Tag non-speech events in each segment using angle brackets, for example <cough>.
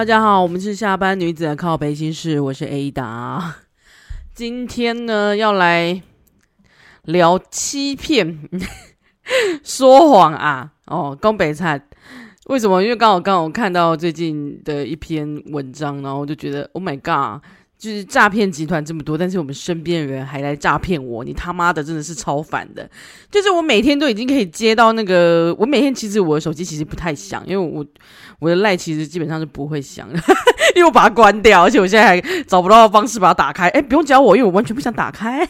大家好，我们是下班女子的靠北心事，我是 Ada。<laughs> 今天呢，要来聊欺骗、<laughs> 说谎啊！哦，东北菜为什么？因为刚好刚好看到最近的一篇文章，然后我就觉得，Oh my god！就是诈骗集团这么多，但是我们身边的人还来诈骗我，你他妈的真的是超烦的。就是我每天都已经可以接到那个，我每天其实我的手机其实不太响，因为我我的赖其实基本上是不会响的，<laughs> 因为我把它关掉，而且我现在还找不到方式把它打开。哎，不用教我，因为我完全不想打开，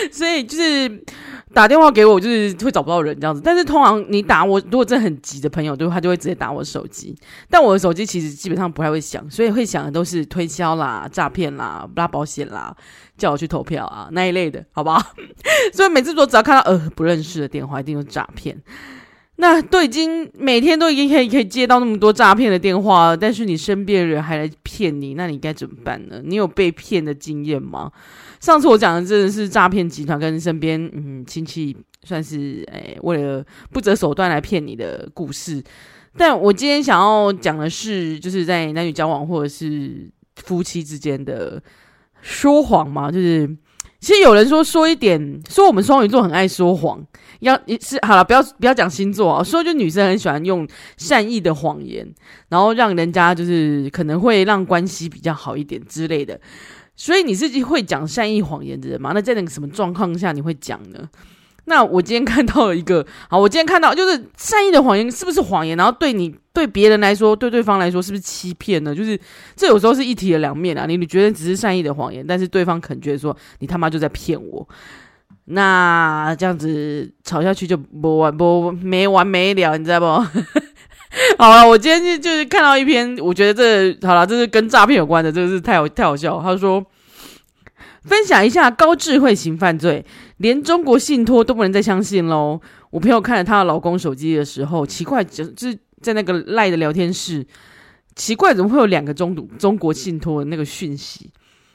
<laughs> 所以就是。打电话给我就是会找不到人这样子，但是通常你打我，如果真的很急的朋友，就他就会直接打我手机。但我的手机其实基本上不太会响，所以会响的都是推销啦、诈骗啦、拉保险啦、叫我去投票啊那一类的，好不好？<laughs> 所以每次我只要看到呃不认识的电话，一定有诈骗。那都已经每天都已经可以可以接到那么多诈骗的电话了，但是你身边的人还来骗你，那你该怎么办呢？你有被骗的经验吗？上次我讲的真的是诈骗集团跟身边嗯亲戚算是诶、为了不择手段来骗你的故事，但我今天想要讲的是，就是在男女交往或者是夫妻之间的说谎嘛，就是其实有人说说一点，说我们双鱼座很爱说谎，要是好了，不要不要讲星座啊，说就女生很喜欢用善意的谎言，然后让人家就是可能会让关系比较好一点之类的。所以你是会讲善意谎言的人吗？那在那个什么状况下你会讲呢？那我今天看到了一个，好，我今天看到就是善意的谎言是不是谎言？然后对你对别人来说，对对方来说是不是欺骗呢？就是这有时候是一体的两面啊。你你觉得只是善意的谎言，但是对方肯觉得说你他妈就在骗我。那这样子吵下去就不完不没完没了，你知道不？<laughs> 好了，我今天就就是看到一篇，我觉得这好了，这是跟诈骗有关的，这个是太好太好笑。他说，分享一下高智慧型犯罪，连中国信托都不能再相信喽。我朋友看了她的老公手机的时候，奇怪，就就是在那个赖的聊天室，奇怪怎么会有两个中中国信托的那个讯息，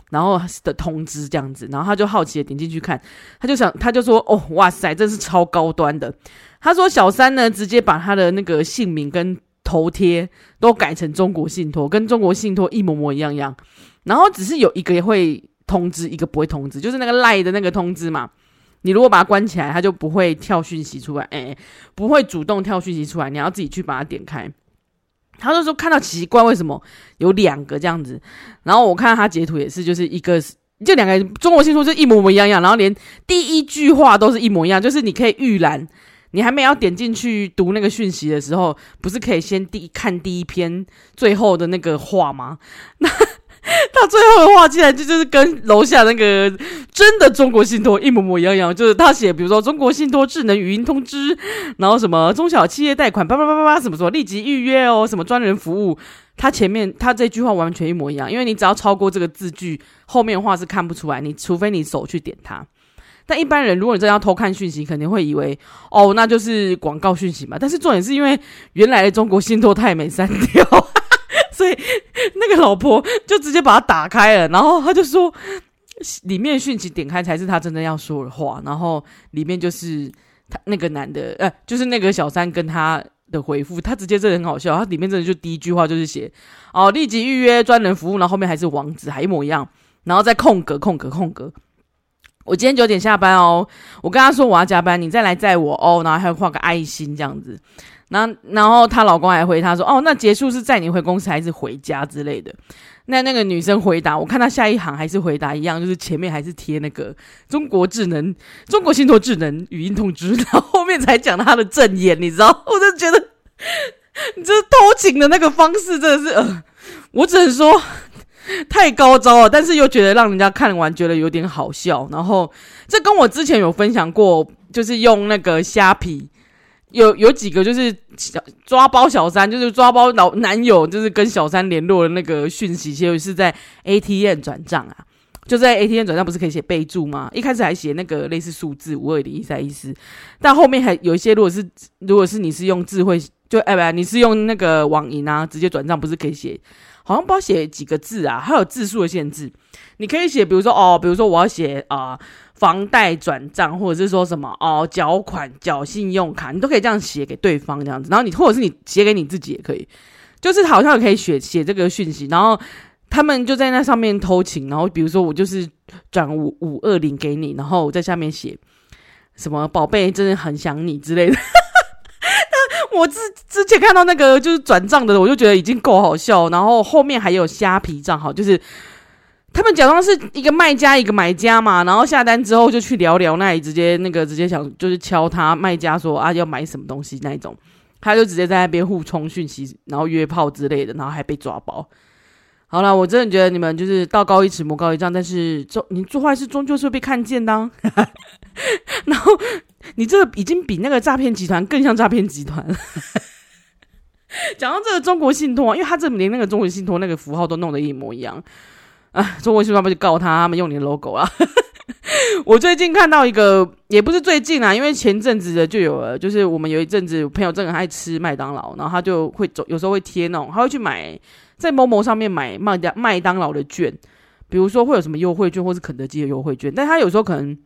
然后的通知这样子，然后她就好奇的点进去看，她就想，她就说，哦，哇塞，这是超高端的。她说：“小三呢，直接把他的那个姓名跟头贴都改成中国信托，跟中国信托一模模一样样。然后只是有一个会通知，一个不会通知，就是那个赖的那个通知嘛。你如果把它关起来，它就不会跳讯息出来，哎，不会主动跳讯息出来，你要自己去把它点开。他就说看到奇怪，为什么有两个这样子？然后我看到他截图也是，就是一个就两个中国信托就一模模一样样，然后连第一句话都是一模一样，就是你可以预览。”你还没要点进去读那个讯息的时候，不是可以先第看第一篇最后的那个话吗？那 <laughs> <laughs> 他最后的话竟然就就是跟楼下那个真的中国信托一模模一样样，就是他写，比如说中国信托智能语音通知，然后什么中小企业贷款叭叭叭叭叭什么什么立即预约哦，什么专人服务，他前面他这句话完全一模一样，因为你只要超过这个字句，后面的话是看不出来，你除非你手去点它。但一般人，如果你真的要偷看讯息，肯定会以为哦，那就是广告讯息嘛。但是重点是因为原来的中国信托他也没删掉，<laughs> 所以那个老婆就直接把它打开了，然后他就说里面讯息点开才是他真的要说的话，然后里面就是他那个男的，呃，就是那个小三跟他的回复，他直接真的很好笑，他里面真的就第一句话就是写哦，立即预约专人服务，然后后面还是网址还一模一样，然后再空格空格空格。我今天九点下班哦，我跟他说我要加班，你再来载我哦，然后还要画个爱心这样子，然后然后她老公还回她说哦，那结束是载你回公司还是回家之类的？那那个女生回答，我看她下一行还是回答一样，就是前面还是贴那个中国智能、中国信托智能语音通知，然后后面才讲她的正言，你知道？<laughs> 我就觉得你这偷情的那个方式真的是，呃，我只能说。太高招了，但是又觉得让人家看完觉得有点好笑。然后这跟我之前有分享过，就是用那个虾皮，有有几个就是小抓包小三，就是抓包老男友，就是跟小三联络的那个讯息，其实是在 ATM 转账啊，就在 ATM 转账不是可以写备注吗？一开始还写那个类似数字五二零一三一四，但后面还有一些，如果是如果是你是用智慧，就哎不，你是用那个网银啊，直接转账不是可以写？好像不知道写几个字啊，还有字数的限制。你可以写，比如说哦，比如说我要写啊、房贷转账，或者是说什么哦，缴款缴信用卡，你都可以这样写给对方这样子。然后你或者是你写给你自己也可以，就是好像也可以写写这个讯息，然后他们就在那上面偷情，然后比如说我就是转五五二零给你，然后我在下面写什么宝贝真的很想你之类的。<laughs> 我之之前看到那个就是转账的，我就觉得已经够好笑，然后后面还有虾皮账号，就是。他们假装是一个卖家，一个买家嘛，然后下单之后就去聊聊，那里直接那个直接想就是敲他卖家说啊要买什么东西那一种，他就直接在那边互冲讯息，然后约炮之类的，然后还被抓包。好了，我真的觉得你们就是道高一尺魔高一丈，但是做你做坏事终究是会被看见的啊。然后你这个已经比那个诈骗集团更像诈骗集团。<laughs> 讲到这个中国信托，因为他这连那个中国信托那个符号都弄得一模一样。啊！中国信托不就告他，他们用你的 logo 啊？<laughs> 我最近看到一个，也不是最近啊，因为前阵子的就有了，就是我们有一阵子朋友真的很爱吃麦当劳，然后他就会走，有时候会贴那种，他会去买在 Momo 上面买麦当麦当劳的券，比如说会有什么优惠券，或是肯德基的优惠券，但他有时候可能，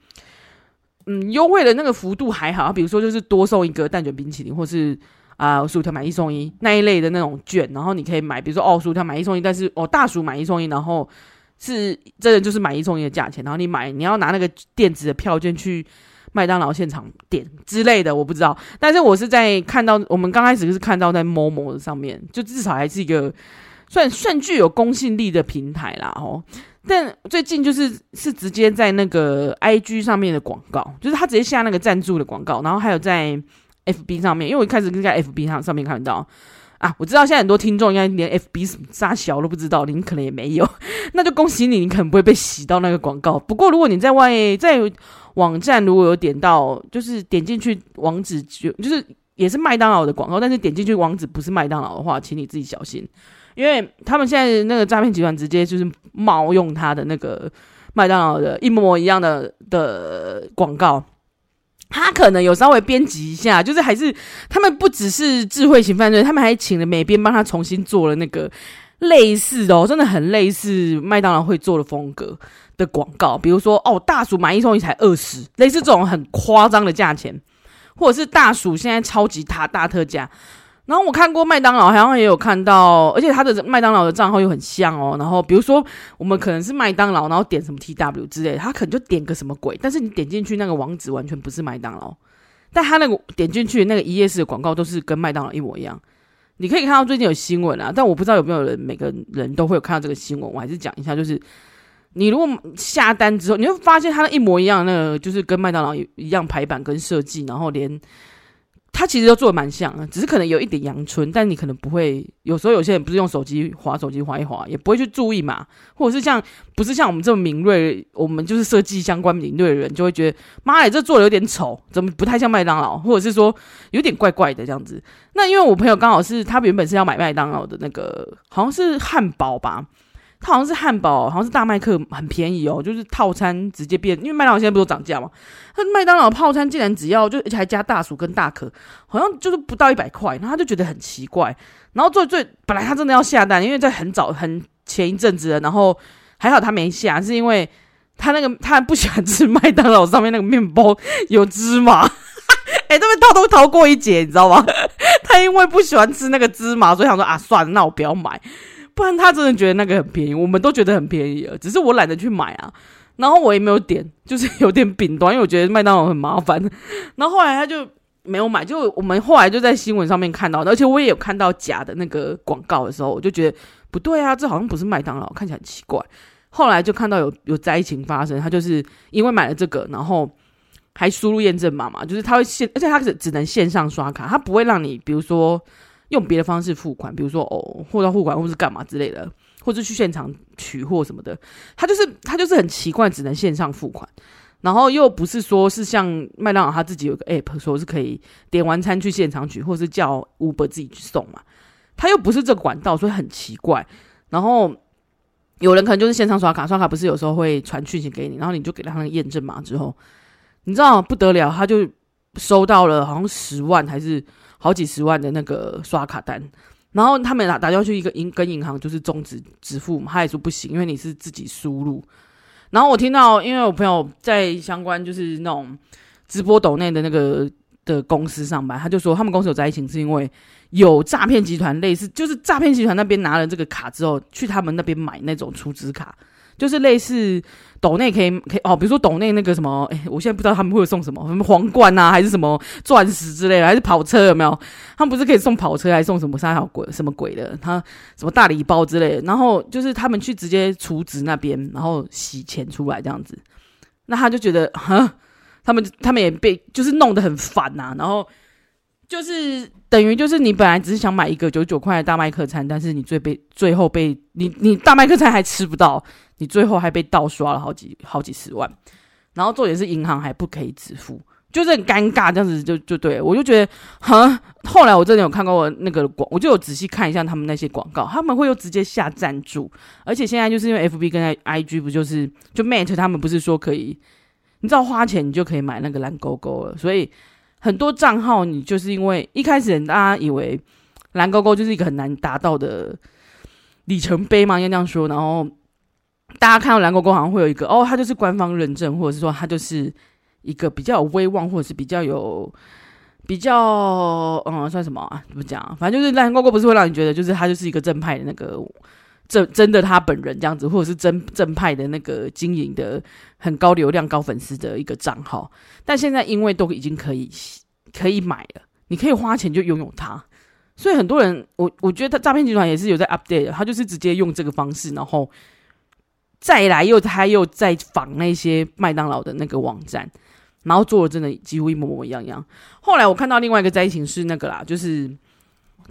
嗯，优惠的那个幅度还好，比如说就是多送一个蛋卷冰淇淋，或是啊薯条买一送一那一类的那种券，然后你可以买，比如说哦薯条买一送一，但是哦大薯买一送一，然后。是真的就是买一送一的价钱，然后你买你要拿那个电子的票券去麦当劳现场点之类的，我不知道。但是我是在看到我们刚开始是看到在 Momo 的上面，就至少还是一个算算具有公信力的平台啦哦。但最近就是是直接在那个 IG 上面的广告，就是他直接下那个赞助的广告，然后还有在 FB 上面，因为我一开始是在 FB 上上面看到。啊，我知道现在很多听众应该连 FB 什么啥小都不知道，你可能也没有，<laughs> 那就恭喜你，你可能不会被洗到那个广告。不过如果你在外在网站如果有点到，就是点进去网址就就是也是麦当劳的广告，但是点进去网址不是麦当劳的话，请你自己小心，因为他们现在那个诈骗集团直接就是冒用他的那个麦当劳的一模一样的的广告。他可能有稍微编辑一下，就是还是他们不只是智慧型犯罪，他们还请了美编帮他重新做了那个类似的哦，真的很类似麦当劳会做的风格的广告，比如说哦，大薯买一送一才二十，类似这种很夸张的价钱，或者是大薯现在超级大大特价。然后我看过麦当劳，好像也有看到，而且他的麦当劳的账号又很像哦。然后比如说我们可能是麦当劳，然后点什么 TW 之类的，他可能就点个什么鬼，但是你点进去那个网址完全不是麦当劳，但他那个点进去那个一页式的广告都是跟麦当劳一模一样。你可以看到最近有新闻啊，但我不知道有没有人每个人都会有看到这个新闻，我还是讲一下，就是你如果下单之后，你会发现它一模一样，那个就是跟麦当劳一样排版跟设计，然后连。他其实都做的蛮像，只是可能有一点阳春，但你可能不会。有时候有些人不是用手机滑手机滑一滑，也不会去注意嘛。或者是像不是像我们这么敏锐，我们就是设计相关敏锐的人，就会觉得妈呀，这做的有点丑，怎么不太像麦当劳？或者是说有点怪怪的这样子。那因为我朋友刚好是他原本是要买麦当劳的那个，好像是汉堡吧。它好像是汉堡，好像是大麦克，很便宜哦，就是套餐直接变，因为麦当劳现在不都涨价吗？它麦当劳套餐竟然只要就而且还加大薯跟大可，好像就是不到一百块，然后他就觉得很奇怪。然后最最本来他真的要下单，因为在很早很前一阵子，然后还好他没下，是因为他那个他不喜欢吃麦当劳上面那个面包有芝麻，哎、欸，他们逃都逃过一劫，你知道吗？<laughs> 他因为不喜欢吃那个芝麻，所以想说啊，算了，那我不要买。不然他真的觉得那个很便宜，我们都觉得很便宜了，只是我懒得去买啊。然后我也没有点，就是有点饼端，因为我觉得麦当劳很麻烦。然后后来他就没有买，就我们后来就在新闻上面看到，而且我也有看到假的那个广告的时候，我就觉得不对啊，这好像不是麦当劳，看起来很奇怪。后来就看到有有灾情发生，他就是因为买了这个，然后还输入验证码嘛，就是他会线，而且他只只能线上刷卡，他不会让你，比如说。用别的方式付款，比如说哦，货到付款或是干嘛之类的，或者去现场取货什么的，他就是他就是很奇怪，只能线上付款，然后又不是说是像麦当劳他自己有个 app，说是可以点完餐去现场取，或是叫 Uber 自己去送嘛，他又不是这个管道，所以很奇怪。然后有人可能就是线上刷卡，刷卡不是有时候会传讯息给你，然后你就给他那个验证码之后，你知道不得了，他就收到了好像十万还是。好几十万的那个刷卡单，然后他们打打电话去一个银跟银行，就是终止支付嘛，他也说不行，因为你是自己输入。然后我听到，因为我朋友在相关就是那种直播抖内的那个的公司上班，他就说他们公司有灾情，是因为有诈骗集团类似，就是诈骗集团那边拿了这个卡之后，去他们那边买那种储值卡，就是类似斗内可以可以哦，比如说斗内那个什么，哎，我现在不知道他们会送什么，什么皇冠啊，还是什么钻石之类的，还是跑车有没有？他们不是可以送跑车，还送什么三好鬼什么鬼的？他什么大礼包之类的，然后就是他们去直接储值那边，然后洗钱出来这样子，那他就觉得哈。他们他们也被就是弄得很烦呐、啊，然后就是等于就是你本来只是想买一个九十九块的大麦克餐，但是你最被最后被你你大麦克餐还吃不到，你最后还被盗刷了好几好几十万，然后重点是银行还不可以支付，就是很尴尬这样子就就对我就觉得哈，后来我真的有看过那个广，我就有仔细看一下他们那些广告，他们会又直接下赞助，而且现在就是因为 FB 跟 IG 不就是就 Mate 他们不是说可以。你知道花钱你就可以买那个蓝勾勾了，所以很多账号你就是因为一开始大家以为蓝勾勾就是一个很难达到的里程碑嘛，应该这样说。然后大家看到蓝勾勾好像会有一个哦，它就是官方认证，或者是说它就是一个比较有威望，或者是比较有比较嗯算什么啊？怎么讲？反正就是蓝勾勾不是会让你觉得就是它就是一个正派的那个。真真的他本人这样子，或者是真正派的那个经营的很高流量、高粉丝的一个账号，但现在因为都已经可以可以买了，你可以花钱就拥有它，所以很多人，我我觉得他诈骗集团也是有在 update 的，他就是直接用这个方式，然后再来又他又在仿那些麦当劳的那个网站，然后做的真的几乎一模模一样样。后来我看到另外一个灾情是那个啦，就是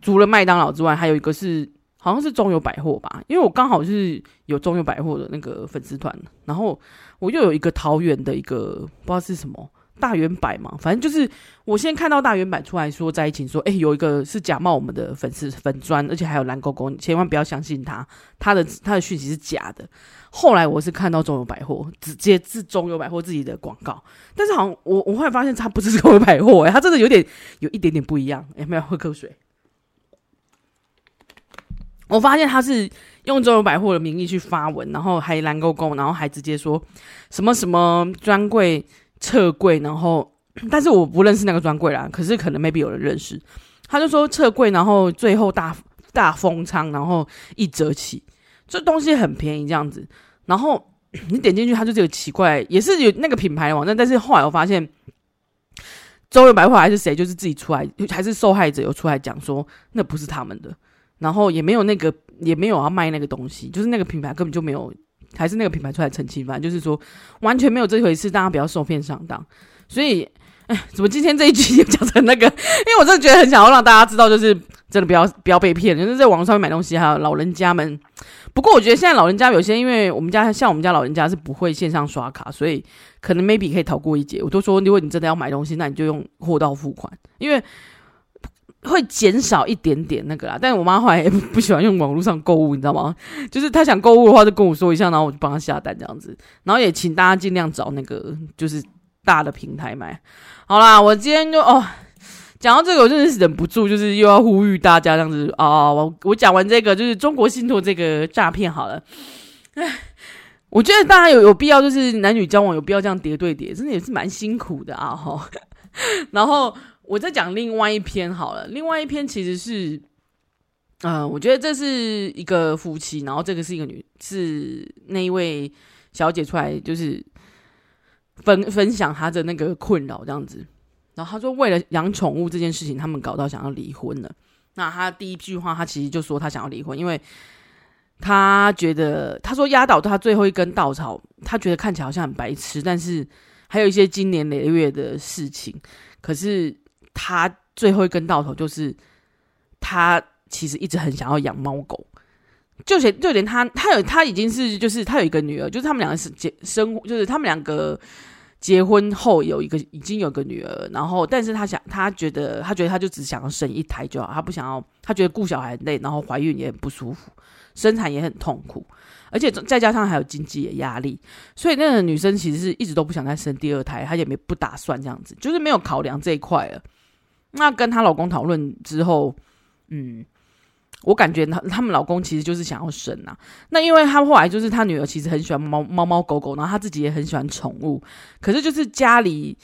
除了麦当劳之外，还有一个是。好像是中友百货吧，因为我刚好是有中友百货的那个粉丝团，然后我又有一个桃园的一个不知道是什么大远百嘛，反正就是我先看到大远百出来说在一起说，哎，有一个是假冒我们的粉丝粉砖，而且还有蓝勾勾，千万不要相信他，他的他的讯息是假的。后来我是看到中友百货直接是中友百货自己的广告，但是好像我我后来发现他不是中友百货，哎，他真的有点有一点点不一样，哎，没有喝口水。我发现他是用中友百货的名义去发文，然后还蓝勾勾，然后还直接说什么什么专柜撤柜，然后 <clears throat> 但是我不认识那个专柜啦，可是可能 maybe 有人认识，他就说撤柜，然后最后大大封仓，然后一折起，这东西很便宜这样子，然后 <clears throat> 你点进去，它就这个奇怪，也是有那个品牌的网站，但是后来我发现中友百货还是谁，就是自己出来，还是受害者有出来讲说那不是他们的。然后也没有那个，也没有要卖那个东西，就是那个品牌根本就没有，还是那个品牌出来澄清，反正就是说完全没有这回事，大家不要受骗上当。所以，哎，<laughs> 怎么今天这一集就讲成那个？因为我真的觉得很想要让大家知道，就是真的不要不要被骗，就是在网上面买东西，还有老人家们。不过我觉得现在老人家有些，因为我们家像我们家老人家是不会线上刷卡，所以可能 maybe 可以逃过一劫。我都说，如果你真的要买东西，那你就用货到付款，因为。会减少一点点那个啦，但是我妈后来也不喜欢用网络上购物，你知道吗？就是她想购物的话，就跟我说一下，然后我就帮她下单这样子。然后也请大家尽量找那个就是大的平台买。好啦，我今天就哦讲到这个，我真的是忍不住，就是又要呼吁大家这样子啊！我我讲完这个，就是中国信托这个诈骗好了。唉，我觉得大家有有必要，就是男女交往有必要这样叠对叠，真的也是蛮辛苦的啊！哈，<laughs> 然后。我再讲另外一篇好了，另外一篇其实是，嗯、呃，我觉得这是一个夫妻，然后这个是一个女，是那一位小姐出来就是分分享她的那个困扰这样子，然后她说为了养宠物这件事情，他们搞到想要离婚了。那她第一句话，她其实就说她想要离婚，因为她觉得她说压倒她最后一根稻草，她觉得看起来好像很白痴，但是还有一些经年累月的事情，可是。他最后一根稻草就是，他其实一直很想要养猫狗，就连就连他，他有他已经是就是他有一个女儿，就是他们两个是结生，就是他们两个结婚后有一个已经有个女儿，然后但是他想他觉得他觉得他就只想要生一胎就好，他不想要他觉得顾小孩累，然后怀孕也很不舒服，生产也很痛苦，而且再加上还有经济的压力，所以那个女生其实是一直都不想再生第二胎，她也没不打算这样子，就是没有考量这一块了。那跟她老公讨论之后，嗯，我感觉她他们老公其实就是想要生啊。那因为他后来就是他女儿其实很喜欢猫猫猫狗狗，然后他自己也很喜欢宠物。可是就是家里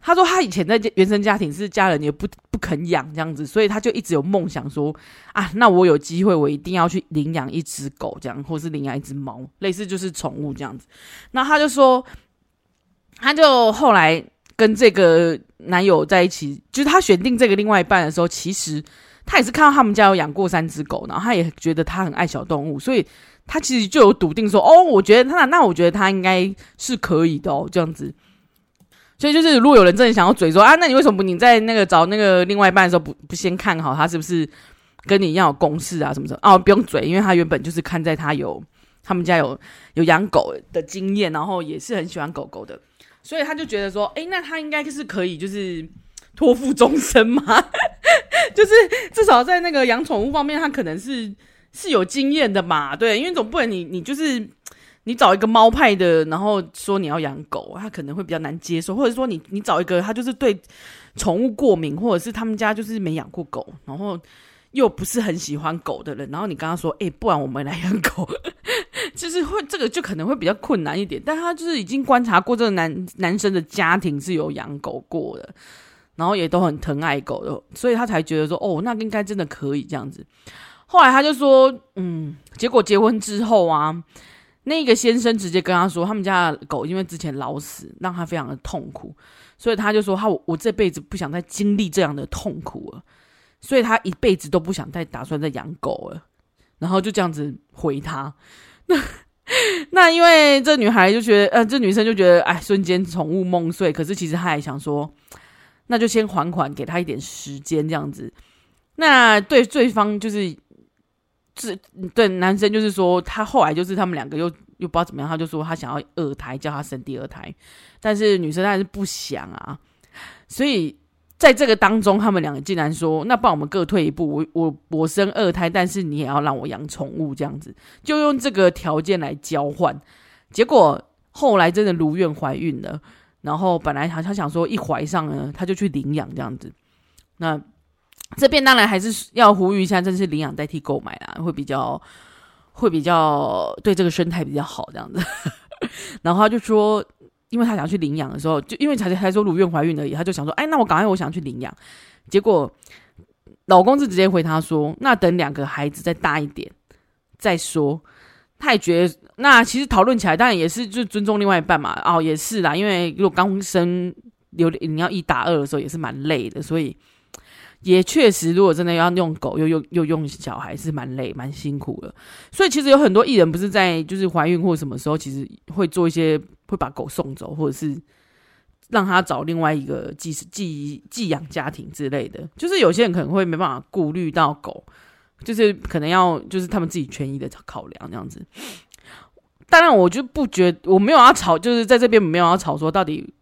他说他以前在原生家庭是家人也不不肯养这样子，所以他就一直有梦想说啊，那我有机会我一定要去领养一只狗这样，或是领养一只猫，类似就是宠物这样子。那他就说，他就后来跟这个男友在一起，就是他选定这个另外一半的时候，其实他也是看到他们家有养过三只狗，然后他也觉得他很爱小动物，所以他其实就有笃定说，哦，我觉得他那我觉得他应该是可以的哦，这样子。所以就是，如果有人真的想要嘴说啊，那你为什么不你在那个找那个另外一半的时候不不先看好他是不是跟你一样有共识啊什么什么？哦，不用嘴，因为他原本就是看在他有他们家有有养狗的经验，然后也是很喜欢狗狗的，所以他就觉得说，哎、那他应该是可以就是托付终身嘛，<laughs> 就是至少在那个养宠物方面，他可能是是有经验的嘛，对，因为总不能你你就是。你找一个猫派的，然后说你要养狗，他可能会比较难接受；或者说你你找一个他就是对宠物过敏，或者是他们家就是没养过狗，然后又不是很喜欢狗的人，然后你跟他说：“哎、不然我们来养狗。” <laughs> 就是会这个就可能会比较困难一点。但他就是已经观察过这个男男生的家庭是有养狗过的，然后也都很疼爱狗的，所以他才觉得说：“哦，那应该真的可以这样子。”后来他就说：“嗯，结果结婚之后啊。”那个先生直接跟他说，他们家的狗因为之前老死，让他非常的痛苦，所以他就说他我，我这辈子不想再经历这样的痛苦了，所以他一辈子都不想再打算再养狗了，然后就这样子回他。那 <laughs> 那因为这女孩就觉得，呃，这女生就觉得，哎，瞬间宠物梦碎。可是其实她还想说，那就先还款，给她一点时间这样子。那对对方就是。这，对男生就是说，他后来就是他们两个又又不知道怎么样，他就说他想要二胎，叫他生第二胎，但是女生还是不想啊。所以在这个当中，他们两个竟然说，那不然我们各退一步，我我我生二胎，但是你也要让我养宠物，这样子就用这个条件来交换。结果后来真的如愿怀孕了，然后本来他他想说一怀上呢，他就去领养这样子，那。这边当然还是要呼吁一下，真是领养代替购买啦，会比较会比较对这个生态比较好这样子。<laughs> 然后他就说，因为他想去领养的时候，就因为才才说如愿怀孕而已，他就想说，哎，那我赶快我想去领养。结果老公是直接回他说，那等两个孩子再大一点再说。他也觉得，那其实讨论起来当然也是就尊重另外一半嘛。哦，也是啦，因为如果刚生有你要一打二的时候也是蛮累的，所以。也确实，如果真的要用狗又用又用小孩，是蛮累蛮辛苦的。所以其实有很多艺人不是在就是怀孕或什么时候，其实会做一些会把狗送走，或者是让他找另外一个寄寄寄养家庭之类的。就是有些人可能会没办法顾虑到狗，就是可能要就是他们自己权益的考量这样子。当然，我就不觉我没有要吵，就是在这边没有要吵说到底。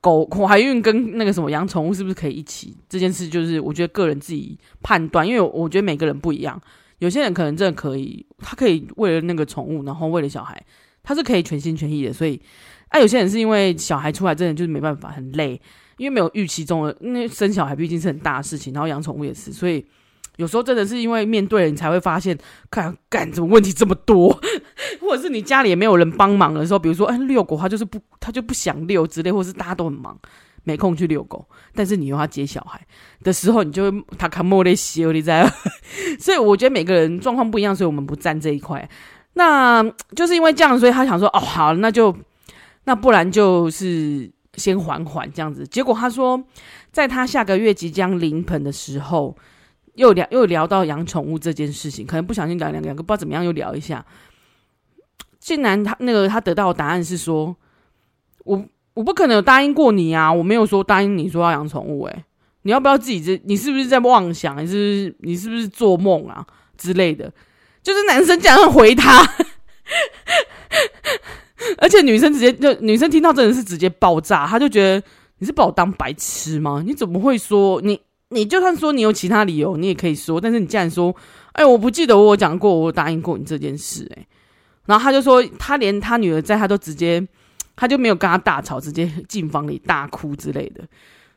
狗怀孕跟那个什么养宠物是不是可以一起？这件事就是我觉得个人自己判断，因为我觉得每个人不一样。有些人可能真的可以，他可以为了那个宠物，然后为了小孩，他是可以全心全意的。所以，啊，有些人是因为小孩出来真的就是没办法，很累，因为没有预期中的，因为生小孩毕竟是很大的事情，然后养宠物也是，所以。有时候真的是因为面对了，你才会发现，看干怎么问题这么多，<laughs> 或者是你家里也没有人帮忙的时候，比如说，哎，遛狗他就是不，他就不想遛之类，或者是大家都很忙，没空去遛狗，但是你又要接小孩的时候，你就会他看莫雷西欧，你在，<laughs> 所以我觉得每个人状况不一样，所以我们不站这一块。那就是因为这样，所以他想说，哦，好，那就那不然就是先缓缓这样子。结果他说，在他下个月即将临盆的时候。又聊又聊到养宠物这件事情，可能不小心聊两个，不知道怎么样又聊一下。竟然他那个他得到的答案是说，我我不可能有答应过你啊，我没有说答应你说要养宠物，诶，你要不要自己这？你是不是在妄想？还是你是不是做梦啊之类的？就是男生这样回他，<laughs> 而且女生直接就女生听到真的是直接爆炸，她就觉得你是把我当白痴吗？你怎么会说你？你就算说你有其他理由，你也可以说。但是你既然说，哎，我不记得我讲过，我答应过你这件事，哎，然后他就说，他连他女儿在，他都直接，他就没有跟他大吵，直接进房里大哭之类的。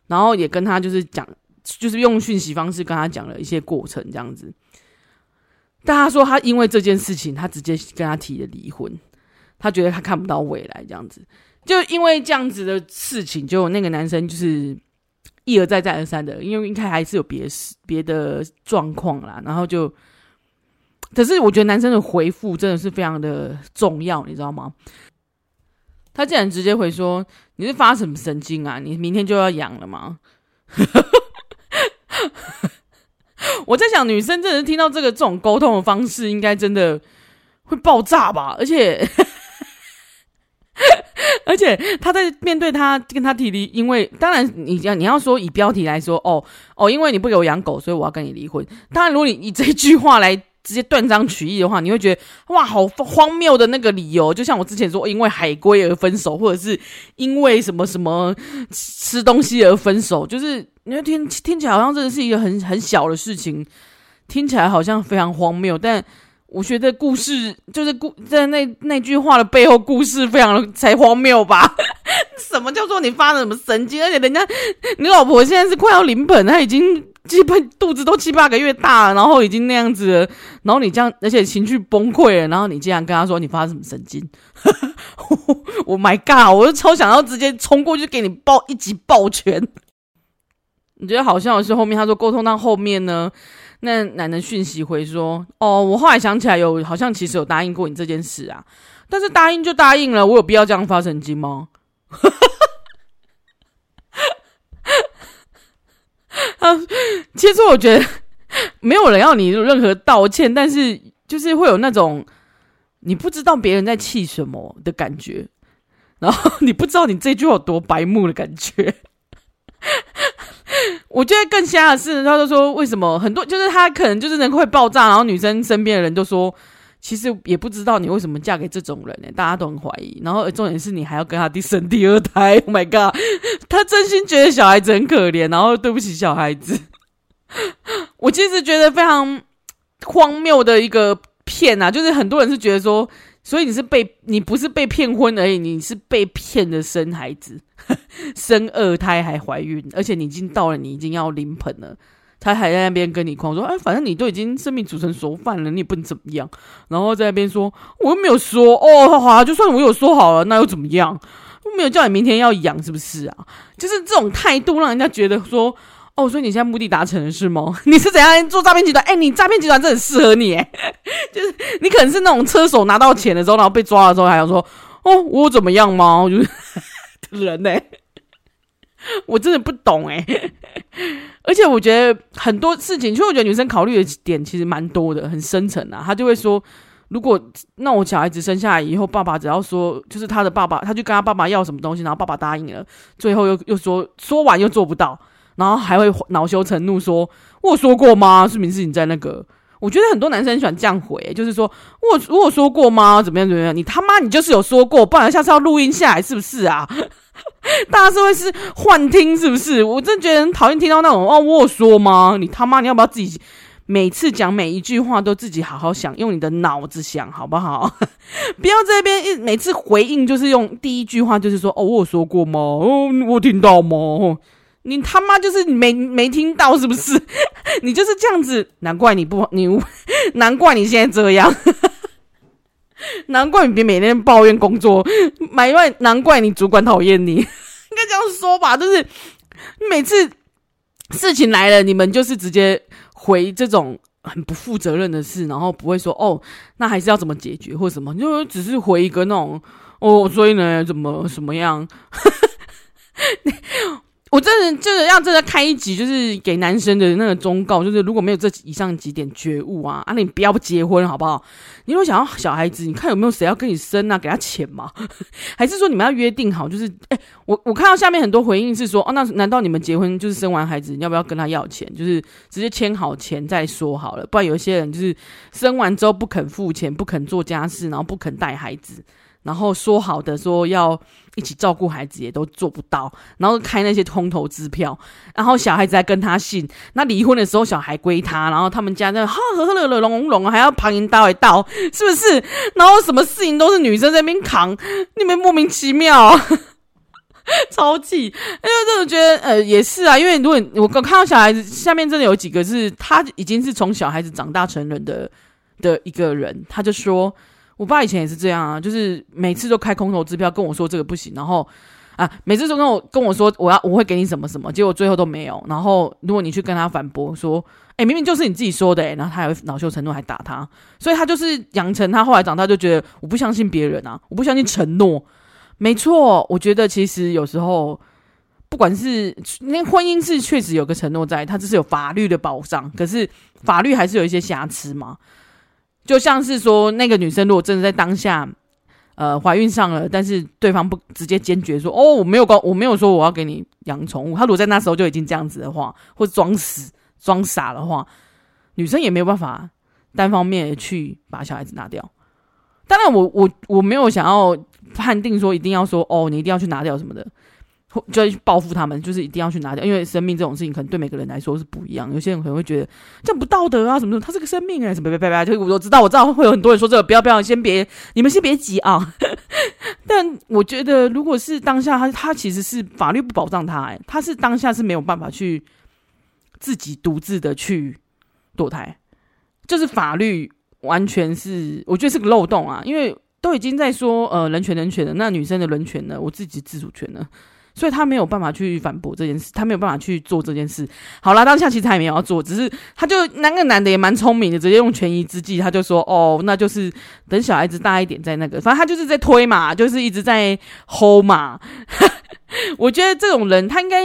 然后也跟他就是讲，就是用讯息方式跟他讲了一些过程这样子。但他说他因为这件事情，他直接跟他提了离婚。他觉得他看不到未来，这样子，就因为这样子的事情，就那个男生就是一而再再而三的，因为应该还是有别的别的状况啦，然后就，可是我觉得男生的回复真的是非常的重要，你知道吗？他竟然直接回说：“你是发什么神经啊？你明天就要养了吗？” <laughs> 我在想，女生真的是听到这个这种沟通的方式，应该真的会爆炸吧？而且，<laughs> 而且他在面对他跟他提离，因为当然你要你要说以标题来说，哦哦，因为你不给我养狗，所以我要跟你离婚。当然，如果你以这句话来直接断章取义的话，你会觉得哇，好荒谬的那个理由，就像我之前说，因为海龟而分手，或者是因为什么什么吃东西而分手，就是。因为听听起来好像真的是一个很很小的事情，听起来好像非常荒谬，但我觉得故事就是故在那那句话的背后，故事非常的才荒谬吧？<laughs> 什么叫做你发了什么神经？而且人家你老婆现在是快要临盆，她已经基本肚子都七八个月大了，然后已经那样子了，然后你这样，而且情绪崩溃了，然后你竟然跟他说你发什么神经？<laughs> Oh my god！我就超想要直接冲过去给你抱一记抱拳。你觉得好笑的是后面他说沟通到后面呢，那男的讯息回说：“哦，我后来想起来有好像其实有答应过你这件事啊，但是答应就答应了，我有必要这样发神经吗？” <laughs> 啊，<laughs> 其实我觉得没有人要你任何道歉，但是就是会有那种你不知道别人在气什么的感觉，然后你不知道你这句话有多白目的感觉。<laughs> 我觉得更瞎的是，他就说为什么很多就是他可能就是人会爆炸，然后女生身边的人都说，其实也不知道你为什么嫁给这种人呢、大家都很怀疑。然后重点是你还要跟他第生第二胎，Oh my god！他真心觉得小孩子很可怜，然后对不起小孩子。我其实觉得非常荒谬的一个骗啊，就是很多人是觉得说。所以你是被你不是被骗婚而已，你是被骗的生孩子，生二胎还怀孕，而且你已经到了你已经要临盆了，他还在那边跟你狂说，哎，反正你都已经生米煮成熟饭了，你也不能怎么样，然后在那边说我又没有说哦，好啊，就算我有说好了，那又怎么样？我没有叫你明天要养，是不是啊？<laughs> 就是这种态度，让人家觉得说。哦，所以你现在目的达成了是吗？你是怎样做诈骗集团？哎、你诈骗集团真的很适合你，哎，<laughs> 就是你可能是那种车手拿到钱的时候，然后被抓的时候，还想说，哦，我怎么样吗？就 <laughs> 是人呢，我真的不懂哎。而且我觉得很多事情，其实我觉得女生考虑的点其实蛮多的，很深层啊。她就会说，如果那我小孩子生下来以后，爸爸只要说，就是他的爸爸，他就跟他爸爸要什么东西，然后爸爸答应了，最后又又说说完又做不到。然后还会恼羞成怒说：“我说过吗？是明是你在那个？我觉得很多男生喜欢这样回，就是说我我有说过吗？怎么样怎么样？你他妈你就是有说过，不然下次要录音下来是不是啊？<laughs> 大家是会是幻听是不是？我真的觉得讨厌听到那种哦，我有说吗？你他妈你要不要自己每次讲每一句话都自己好好想，用你的脑子想好不好？<laughs> 不要这边一每次回应就是用第一句话就是说哦，我有说过吗？哦，我听到吗？”你他妈就是没没听到是不是？<laughs> 你就是这样子，难怪你不你，<laughs> 难怪你现在这样，<laughs> 难怪你别每天抱怨工作，难怪难怪你主管讨厌你，应该这样说吧？就是每次事情来了，你们就是直接回这种很不负责任的事，然后不会说哦，那还是要怎么解决或什么，就只是回一个那种哦，所以呢，怎么什么样？我真的就是要真的开一集，就是给男生的那个忠告，就是如果没有这以上几点觉悟啊，啊，你不要不结婚好不好？你如果想要小孩子，你看有没有谁要跟你生啊？给他钱吗？<laughs> 还是说你们要约定好？就是，哎、我我看到下面很多回应是说，哦，那难道你们结婚就是生完孩子，你要不要跟他要钱？就是直接签好钱再说好了，不然有一些人就是生完之后不肯付钱，不肯做家事，然后不肯带孩子。然后说好的说要一起照顾孩子也都做不到，然后开那些空头支票，然后小孩子还跟他姓，那离婚的时候小孩归他，然后他们家在哈和乐乐融融，还要旁人倒一倒，是不是？然后什么事情都是女生在那边扛，你们莫名其妙，超气！因为真的觉得呃也是啊，因为如果我刚看到小孩子下面真的有几个是他已经是从小孩子长大成人的的一个人，他就说。我爸以前也是这样啊，就是每次都开空头支票跟我说这个不行，然后啊，每次都跟我跟我说我要我会给你什么什么，结果最后都没有。然后如果你去跟他反驳说，哎，明明就是你自己说的，哎，然后他还会恼羞成怒，还打他。所以他就是养成他后来长大就觉得我不相信别人啊，我不相信承诺。没错，我觉得其实有时候不管是那婚姻是确实有个承诺在，它只是有法律的保障，可是法律还是有一些瑕疵嘛。就像是说，那个女生如果真的在当下，呃，怀孕上了，但是对方不直接坚决说，哦，我没有告，我没有说我要给你养宠物。他如果在那时候就已经这样子的话，或装死、装傻的话，女生也没有办法单方面的去把小孩子拿掉。当然，我我我没有想要判定说一定要说，哦，你一定要去拿掉什么的。就要去报复他们，就是一定要去拿掉，因为生命这种事情可能对每个人来说是不一样。有些人可能会觉得这样不道德啊，什么什么，他是个生命哎，什么别别别，就我知道，我知道会有很多人说这个，不要不要，先别，你们先别急啊。<laughs> 但我觉得，如果是当下他他其实是法律不保障他，哎，他是当下是没有办法去自己独自的去堕胎，就是法律完全是我觉得是个漏洞啊，因为都已经在说呃人权人权的，那女生的人权呢，我自己自主权呢。所以他没有办法去反驳这件事，他没有办法去做这件事。好啦，当下其实他也没有要做，只是他就那个男的也蛮聪明的，直接用权宜之计，他就说：“哦，那就是等小孩子大一点再那个。”反正他就是在推嘛，就是一直在 hold 嘛。<laughs> 我觉得这种人，他应该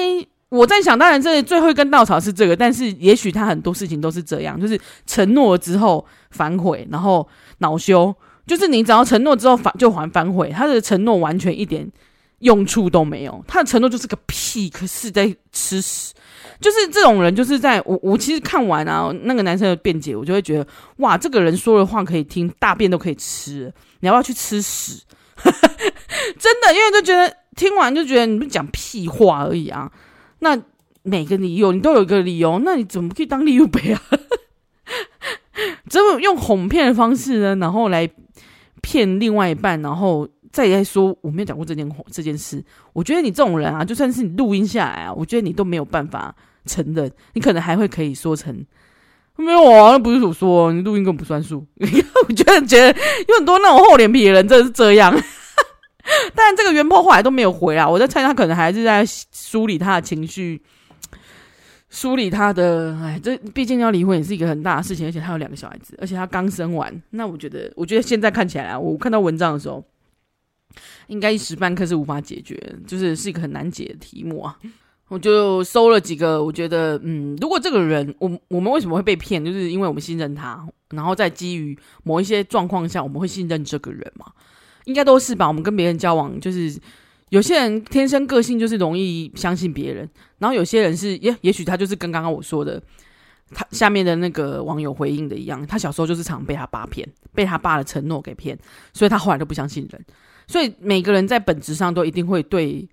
我在想，当然这最后一根稻草是这个，但是也许他很多事情都是这样，就是承诺之后反悔，然后恼羞。就是你只要承诺之后反就还反悔，他的承诺完全一点。用处都没有，他的承诺就是个屁，可是在吃屎。就是这种人，就是在我我其实看完啊，那个男生的辩解，我就会觉得哇，这个人说的话可以听，大便都可以吃，你要不要去吃屎？<laughs> 真的，因为就觉得听完就觉得你不讲屁话而已啊。那每个理由你都有一个理由，那你怎么可以当利诱辈啊？<laughs> 怎么用哄骗的方式呢？然后来骗另外一半，然后。再来说，我没有讲过这件这件事。我觉得你这种人啊，就算是你录音下来啊，我觉得你都没有办法承认。你可能还会可以说成没有啊，那不是我说，你录音根本不算数。<laughs> 我觉得觉得有很多那种厚脸皮的人真的是这样。<laughs> 但这个原 PO 后来都没有回啊，我在猜他可能还是在梳理他的情绪，梳理他的。哎，这毕竟要离婚也是一个很大的事情，而且他有两个小孩子，而且他刚生完。那我觉得，我觉得现在看起来啊，我看到文章的时候。应该一时半刻是无法解决，就是是一个很难解的题目啊。我就搜了几个，我觉得，嗯，如果这个人，我我们为什么会被骗，就是因为我们信任他，然后在基于某一些状况下，我们会信任这个人嘛？应该都是吧？我们跟别人交往，就是有些人天生个性就是容易相信别人，然后有些人是，也也许他就是跟刚刚我说的，他下面的那个网友回应的一样，他小时候就是常被他爸骗，被他爸的承诺给骗，所以他后来都不相信人。所以每个人在本质上都一定会对，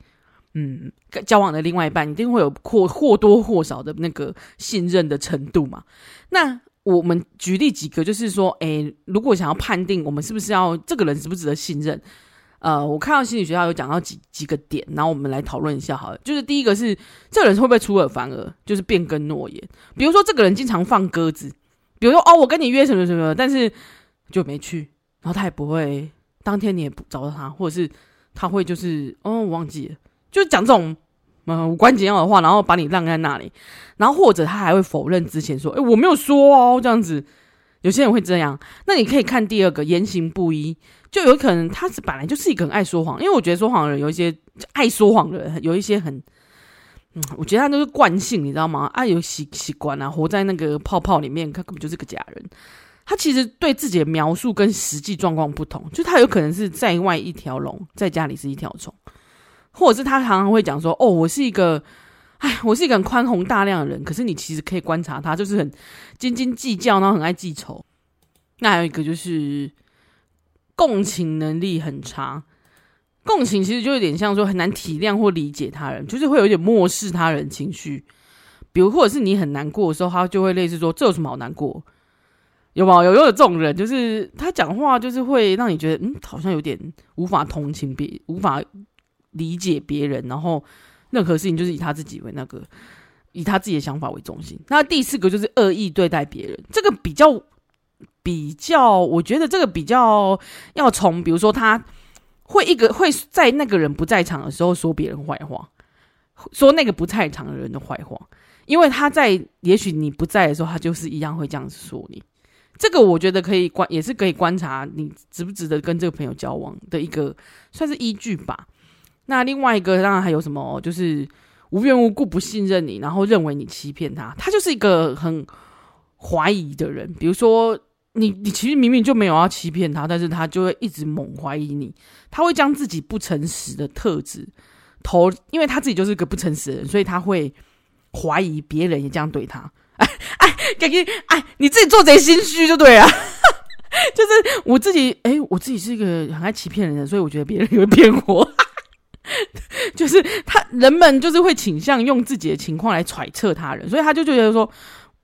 嗯，交往的另外一半一定会有或或多或少的那个信任的程度嘛。那我们举例几个，就是说，诶，如果想要判定我们是不是要这个人值不值得信任，呃，我看到心理学家有讲到几几个点，然后我们来讨论一下好了。就是第一个是这个人会不会出尔反尔，就是变更诺言。比如说这个人经常放鸽子，比如说哦，我跟你约什么什么，但是就没去，然后他也不会。当天你也不找到他，或者是他会就是哦，忘记了，就讲这种嗯无关紧要的话，然后把你晾在那里，然后或者他还会否认之前说，诶，我没有说哦，这样子，有些人会这样。那你可以看第二个言行不一，就有可能他是本来就是一个很爱说谎，因为我觉得说谎的人有一些爱说谎的人有一些很，嗯，我觉得他都是惯性，你知道吗？爱有习习惯啊，活在那个泡泡里面，他根本就是个假人。他其实对自己的描述跟实际状况不同，就他有可能是在外一条龙，在家里是一条虫，或者是他常常会讲说：“哦，我是一个，哎，我是一个很宽宏大量的人。”可是你其实可以观察他，就是很斤斤计较，然后很爱记仇。那还有一个就是共情能力很差，共情其实就有点像说很难体谅或理解他人，就是会有点漠视他人情绪。比如，或者是你很难过的时候，他就会类似说：“这有什么好难过？”有没有有有这种人，就是他讲话就是会让你觉得，嗯，好像有点无法同情别，无法理解别人，然后任何事情就是以他自己为那个，以他自己的想法为中心。那第四个就是恶意对待别人，这个比较比较，我觉得这个比较要从，比如说他会一个会在那个人不在场的时候说别人坏话，说那个不在场的人的坏话，因为他在，也许你不在的时候，他就是一样会这样子说你。这个我觉得可以观，也是可以观察你值不值得跟这个朋友交往的一个算是依据吧。那另外一个当然还有什么，就是无缘无故不信任你，然后认为你欺骗他，他就是一个很怀疑的人。比如说你，你其实明明就没有要欺骗他，但是他就会一直猛怀疑你，他会将自己不诚实的特质投，因为他自己就是个不诚实的人，所以他会怀疑别人也这样对他。<laughs> 哎，感觉哎，你自己做贼心虚就对了，<laughs> 就是我自己，哎，我自己是一个很爱欺骗人的，所以我觉得别人也会骗我。<laughs> 就是他人们就是会倾向用自己的情况来揣测他人，所以他就觉得说，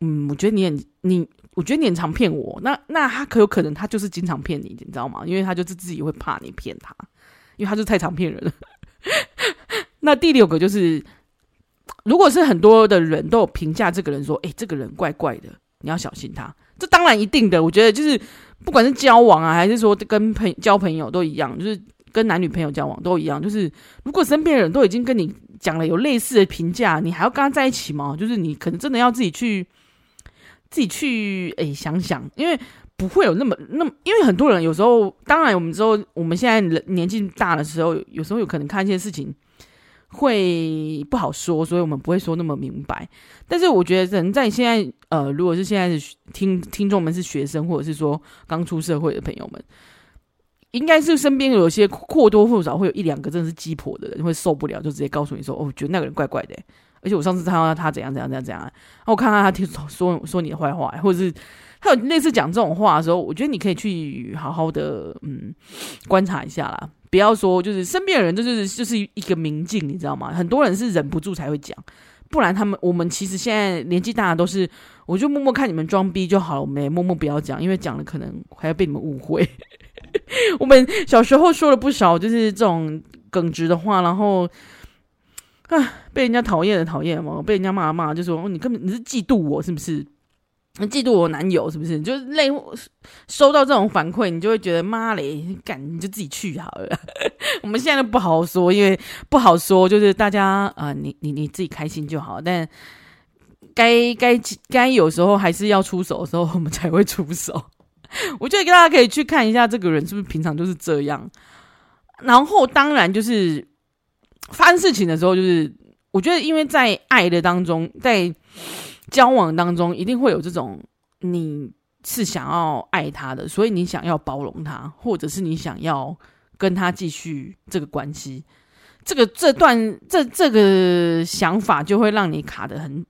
嗯，我觉得你很你，我觉得你很常骗我，那那他可有可能他就是经常骗你，你知道吗？因为他就是自己会怕你骗他，因为他就太常骗人了。那第六个就是。如果是很多的人都有评价这个人说，哎、这个人怪怪的，你要小心他。这当然一定的，我觉得就是不管是交往啊，还是说跟朋交朋友都一样，就是跟男女朋友交往都一样。就是如果身边的人都已经跟你讲了有类似的评价，你还要跟他在一起吗？就是你可能真的要自己去自己去哎、想想，因为不会有那么那么，因为很多人有时候，当然我们之后我们现在年纪大的时候，有时候有可能看一些事情。会不好说，所以我们不会说那么明白。但是我觉得人在现在，呃，如果是现在的听听众们是学生，或者是说刚出社会的朋友们，应该是身边有些或多或少会有一两个真的是鸡婆的人，会受不了，就直接告诉你说：“哦，我觉得那个人怪怪的。”而且我上次看到他怎样怎样怎样怎样，我看到他听说说你的坏话，或者是他有类似讲这种话的时候，我觉得你可以去好好的嗯观察一下啦。不要说，就是身边的人，就是就是一个明镜，你知道吗？很多人是忍不住才会讲，不然他们我们其实现在年纪大的都是，我就默默看你们装逼就好了，我们也默默不要讲，因为讲了可能还要被你们误会。我们小时候说了不少就是这种耿直的话，然后啊被人家讨厌的讨厌嘛，被人家骂骂，就说哦，你根本你是嫉妒我是不是？嫉妒我男友是不是？就是累收到这种反馈，你就会觉得妈嘞，干你就自己去好了。<laughs> 我们现在都不好说，因为不好说，就是大家啊、你你你自己开心就好。但该该该有时候还是要出手的时候，我们才会出手。<laughs> 我觉得大家可以去看一下这个人是不是平常就是这样。然后当然就是发生事情的时候，就是我觉得因为在爱的当中，在。交往当中一定会有这种，你是想要爱他的，所以你想要包容他，或者是你想要跟他继续这个关系，这个这段这这个想法就会让你卡得很，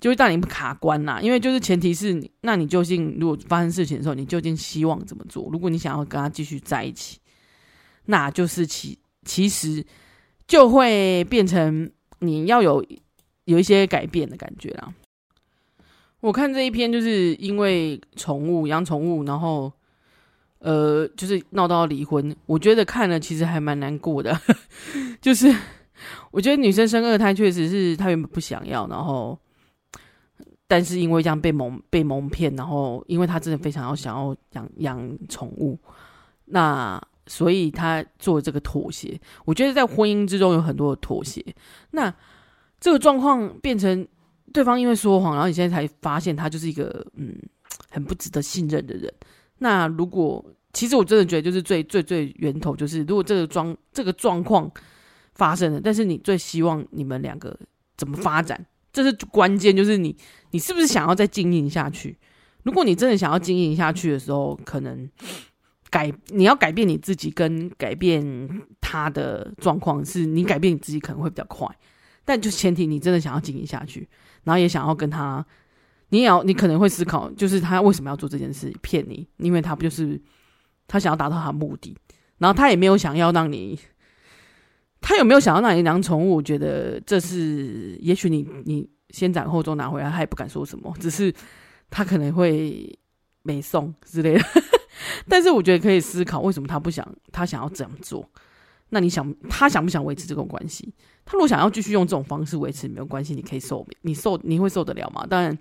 就会让你卡关呐。因为就是前提是你，那你究竟如果发生事情的时候，你究竟希望怎么做？如果你想要跟他继续在一起，那就是其其实就会变成你要有有一些改变的感觉啦。我看这一篇，就是因为宠物养宠物，然后呃，就是闹到离婚。我觉得看了其实还蛮难过的，<laughs> 就是我觉得女生生二胎确实是她原本不想要，然后但是因为这样被蒙被蒙骗，然后因为她真的非常要想要养养宠物，那所以她做这个妥协。我觉得在婚姻之中有很多的妥协，那这个状况变成。对方因为说谎，然后你现在才发现他就是一个嗯很不值得信任的人。那如果其实我真的觉得，就是最最最源头就是，如果这个状这个状况发生了，但是你最希望你们两个怎么发展，这是关键。就是你你是不是想要再经营下去？如果你真的想要经营下去的时候，可能改你要改变你自己，跟改变他的状况，是你改变你自己可能会比较快。但就前提你真的想要经营下去。然后也想要跟他，你也要，你可能会思考，就是他为什么要做这件事骗你？因为他不就是他想要达到他的目的，然后他也没有想要让你，他有没有想要让你养宠物？我觉得这是，也许你你先斩后奏拿回来，他也不敢说什么，只是他可能会没送之类的。<laughs> 但是我觉得可以思考，为什么他不想，他想要这样做？那你想，他想不想维持这种关系？他如果想要继续用这种方式维持，没有关系，你可以受，你受，你会受得了吗？当然，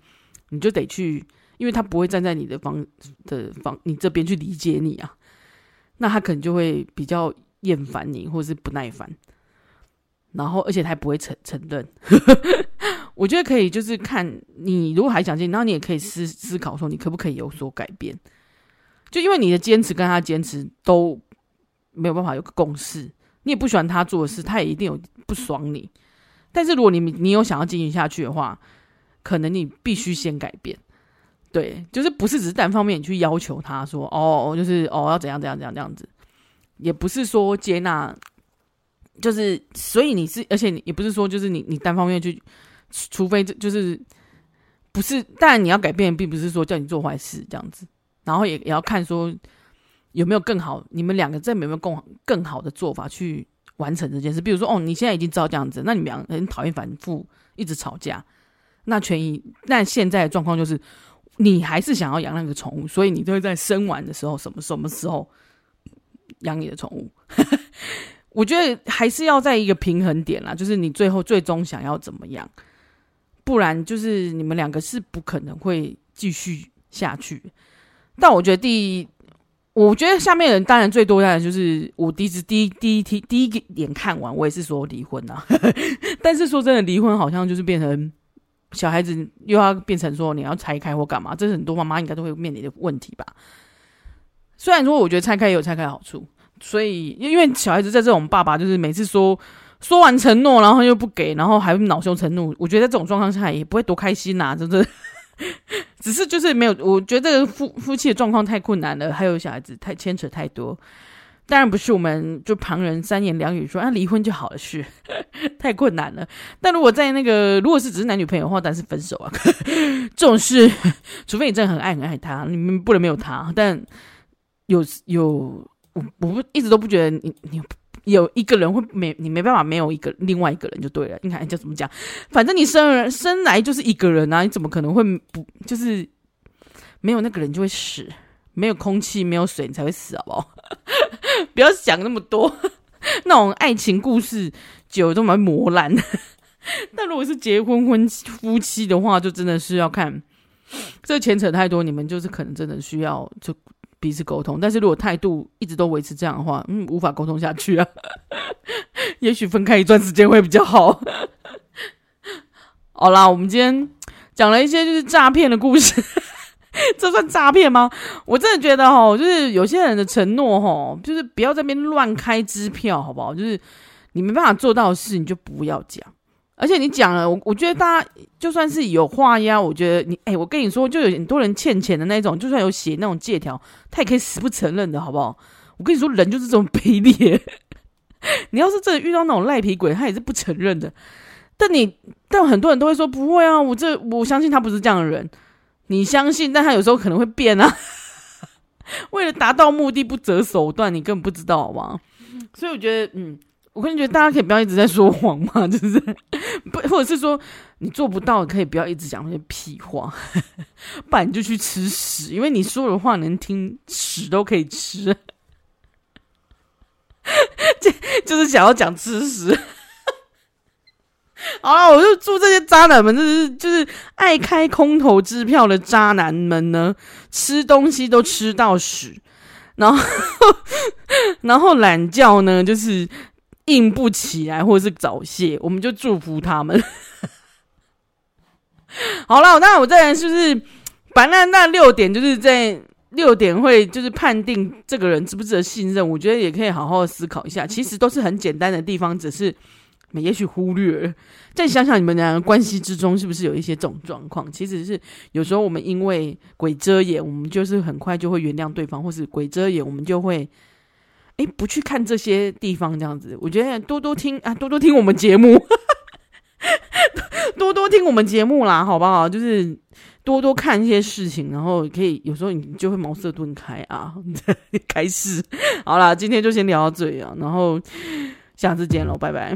你就得去因为他不会站在你的方的方你这边去理解你啊，那他可能就会比较厌烦你，或者是不耐烦。然后，而且他还不会承承认。<laughs> 我觉得可以，就是看你如果还想进，然后你也可以思思考说，你可不可以有所改变？就因为你的坚持跟他坚持都没有办法有个共识，你也不喜欢他做的事，他也一定有不爽你。但是如果你你有想要经营下去的话，可能你必须先改变。对，就是不是只是单方面你去要求他说，哦，就是哦要怎样怎样怎样这样子，也不是说接纳。就是，所以你是，而且你也不是说，就是你你单方面去，除非这就是不是，但你要改变，并不是说叫你做坏事这样子，然后也也要看说有没有更好，你们两个在有没有更更好的做法去完成这件事。比如说，哦，你现在已经知道这样子，那你们两个很讨厌反复一直吵架，那权益，那现在的状况就是你还是想要养那个宠物，所以你都会在生完的时候，什么什么时候养你的宠物。<laughs> 我觉得还是要在一个平衡点啦，就是你最后最终想要怎么样，不然就是你们两个是不可能会继续下去。但我觉得第，我觉得下面人当然最多的就是我第一次第一第一题第一个点看完，我也是说离婚啊。<laughs> 但是说真的，离婚好像就是变成小孩子又要变成说你要拆开或干嘛，这是很多妈妈应该都会面临的问题吧。虽然说我觉得拆开也有拆开的好处。所以，因为小孩子在这种爸爸，就是每次说说完承诺，然后又不给，然后还恼羞成怒。我觉得在这种状况下也不会多开心呐、真的。<laughs> 只是就是没有，我觉得这个夫夫妻的状况太困难了，还有小孩子太牵扯太多。当然不是我们就旁人三言两语说啊离婚就好了，是 <laughs> 太困难了。但如果在那个如果是只是男女朋友的话，当然是分手啊。<laughs> 这种事，除非你真的很爱很爱他，你们不能没有他。但有有。我不一直都不觉得你你有一个人会没你没办法没有一个另外一个人就对了。你看叫怎么讲？反正你生人生来就是一个人啊，你怎么可能会不就是没有那个人就会死？没有空气没有水你才会死好不好？<laughs> 不要想那么多，那种爱情故事久了都蛮磨烂。但如果是结婚婚夫妻的话，就真的是要看这牵扯太多，你们就是可能真的需要就。彼此沟通，但是如果态度一直都维持这样的话，嗯，无法沟通下去啊。<laughs> 也许分开一段时间会比较好。<laughs> 好啦，我们今天讲了一些就是诈骗的故事，<laughs> 这算诈骗吗？我真的觉得齁，就是有些人的承诺齁，就是不要在边乱开支票，好不好？就是你没办法做到的事，你就不要讲。而且你讲了，我我觉得大家就算是有话呀，我觉得你哎、我跟你说，就有很多人欠钱的那种，就算有写那种借条，他也可以死不承认的，好不好？我跟你说，人就是这种卑劣。<laughs> 你要是真的遇到那种赖皮鬼，他也是不承认的。但你，但很多人都会说不会啊，我这我相信他不是这样的人。你相信，但他有时候可能会变啊。<laughs> 为了达到目的不择手段，你根本不知道好吗？所以我觉得，嗯。我可能觉得大家可以不要一直在说谎嘛，就是 <laughs> 不，或者是说你做不到，可以不要一直讲那些屁话，<laughs> 不然你就去吃屎，因为你说的话能听，屎都可以吃，<laughs> 就就是想要讲吃屎。好了，我就祝这些渣男们，就是就是爱开空头支票的渣男们呢，吃东西都吃到屎，然后然后懒觉呢，就是。硬不起来，或者是早泄，我们就祝福他们。<laughs> 好了，那我再来，是不是？反正那六点就是在六点会就是判定这个人值不值得信任。我觉得也可以好好的思考一下，其实都是很简单的地方，只是也许忽略了。再想想你们两个关系之中是不是有一些这种状况？其实是有时候我们因为鬼遮眼，我们就是很快就会原谅对方，或是鬼遮眼，我们就会。哎，不去看这些地方，这样子，我觉得多多听啊，多多听我们节目，<laughs> 多多听我们节目啦，好不好？就是多多看一些事情，然后可以有时候你就会茅塞顿开啊，<laughs> 开始。好啦，今天就先聊到这里啊，然后下次见喽，拜拜。